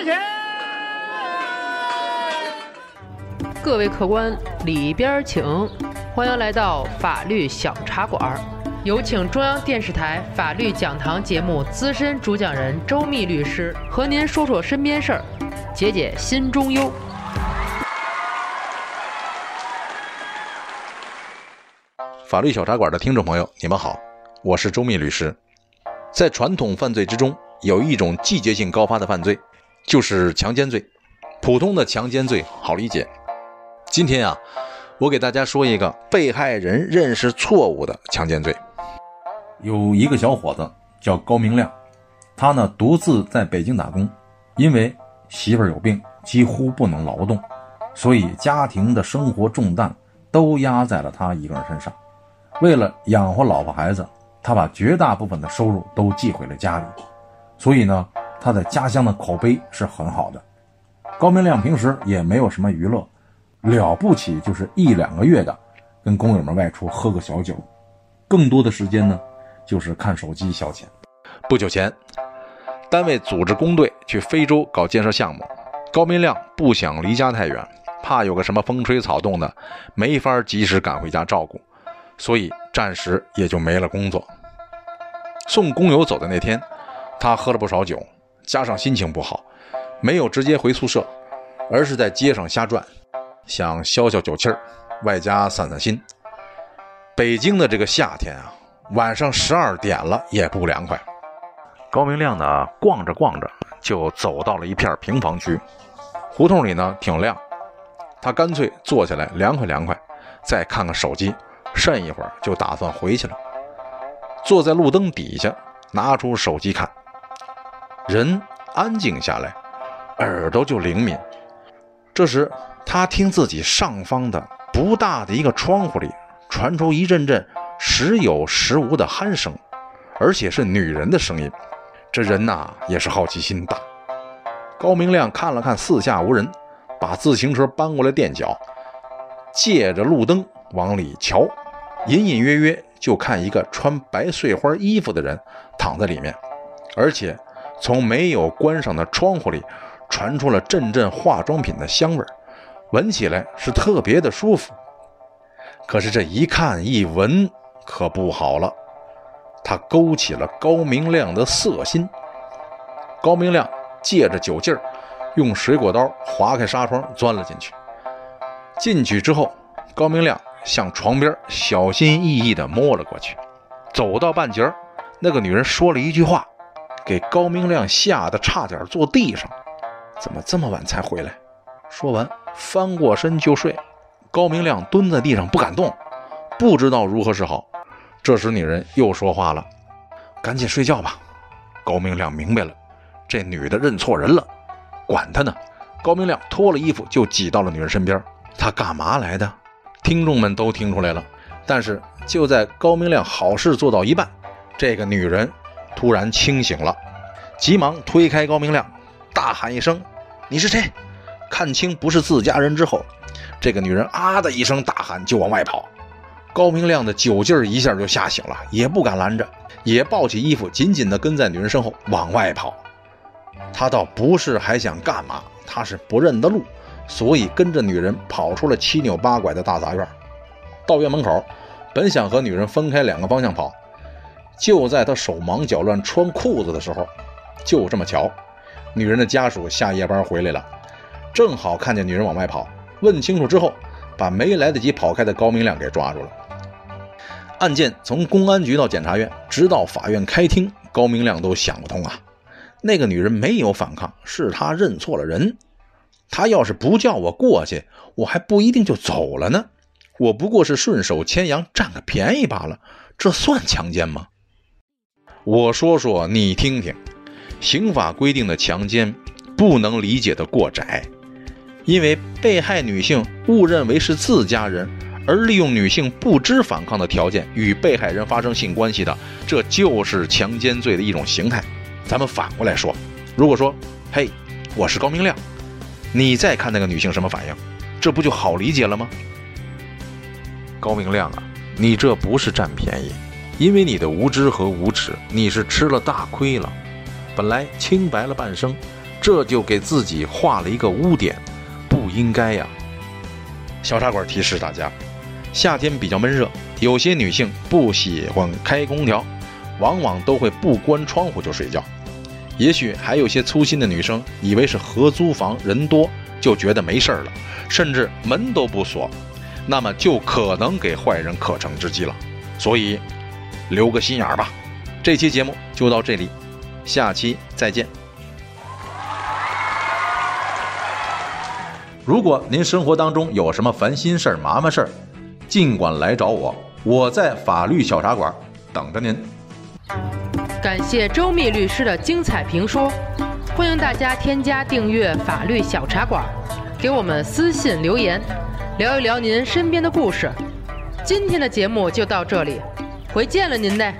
的钱。各位客官，里边请，欢迎来到法律小茶馆。有请中央电视台法律讲堂节目资深主讲人周密律师和您说说身边事儿，解解心中忧。法律小茶馆的听众朋友，你们好，我是周密律师。在传统犯罪之中，有一种季节性高发的犯罪，就是强奸罪。普通的强奸罪好理解。今天啊，我给大家说一个被害人认识错误的强奸罪。有一个小伙子叫高明亮，他呢独自在北京打工，因为媳妇儿有病，几乎不能劳动，所以家庭的生活重担都压在了他一个人身上。为了养活老婆孩子，他把绝大部分的收入都寄回了家里，所以呢，他在家乡的口碑是很好的。高明亮平时也没有什么娱乐，了不起就是一两个月的跟工友们外出喝个小酒，更多的时间呢就是看手机消遣。不久前，单位组织工队去非洲搞建设项目，高明亮不想离家太远，怕有个什么风吹草动的，没法及时赶回家照顾。所以暂时也就没了工作。送工友走的那天，他喝了不少酒，加上心情不好，没有直接回宿舍，而是在街上瞎转，想消消酒气儿，外加散散心。北京的这个夏天啊，晚上十二点了也不凉快。高明亮呢，逛着逛着就走到了一片平房区，胡同里呢挺亮，他干脆坐下来凉快凉快，再看看手机。剩一会儿就打算回去了，坐在路灯底下，拿出手机看，人安静下来，耳朵就灵敏。这时，他听自己上方的不大的一个窗户里传出一阵阵时有时无的鼾声，而且是女人的声音。这人呐，也是好奇心大。高明亮看了看四下无人，把自行车搬过来垫脚，借着路灯往里瞧。隐隐约约就看一个穿白碎花衣服的人躺在里面，而且从没有关上的窗户里传出了阵阵化妆品的香味儿闻起来是特别的舒服。可是这一看一闻可不好了，他勾起了高明亮的色心。高明亮借着酒劲儿，用水果刀划开纱窗钻了进去。进去之后，高明亮。向床边小心翼翼地摸了过去，走到半截儿那个女人说了一句话，给高明亮吓得差点坐地上。怎么这么晚才回来？说完，翻过身就睡。高明亮蹲在地上不敢动，不知道如何是好。这时，女人又说话了：“赶紧睡觉吧。”高明亮明白了，这女的认错人了。管他呢！高明亮脱了衣服就挤到了女人身边。他干嘛来的？听众们都听出来了，但是就在高明亮好事做到一半，这个女人突然清醒了，急忙推开高明亮，大喊一声：“你是谁？”看清不是自家人之后，这个女人啊的一声大喊就往外跑。高明亮的酒劲儿一下就吓醒了，也不敢拦着，也抱起衣服紧紧地跟在女人身后往外跑。他倒不是还想干嘛，他是不认得路。所以跟着女人跑出了七扭八拐的大杂院，到院门口，本想和女人分开两个方向跑，就在他手忙脚乱穿裤子的时候，就这么巧，女人的家属下夜班回来了，正好看见女人往外跑，问清楚之后，把没来得及跑开的高明亮给抓住了。案件从公安局到检察院，直到法院开庭，高明亮都想不通啊，那个女人没有反抗，是他认错了人。他要是不叫我过去，我还不一定就走了呢。我不过是顺手牵羊占个便宜罢了，这算强奸吗？我说说你听听，刑法规定的强奸不能理解的过窄，因为被害女性误认为是自家人，而利用女性不知反抗的条件与被害人发生性关系的，这就是强奸罪的一种形态。咱们反过来说，如果说，嘿，我是高明亮。你再看那个女性什么反应，这不就好理解了吗？高明亮啊，你这不是占便宜，因为你的无知和无耻，你是吃了大亏了。本来清白了半生，这就给自己画了一个污点，不应该呀。小茶馆提示大家，夏天比较闷热，有些女性不喜欢开空调，往往都会不关窗户就睡觉。也许还有些粗心的女生，以为是合租房人多就觉得没事儿了，甚至门都不锁，那么就可能给坏人可乘之机了。所以，留个心眼儿吧。这期节目就到这里，下期再见。如果您生活当中有什么烦心事儿、麻烦事儿，尽管来找我，我在法律小茶馆等着您。感谢周密律师的精彩评说，欢迎大家添加订阅法律小茶馆，给我们私信留言，聊一聊您身边的故事。今天的节目就到这里，回见了您嘞。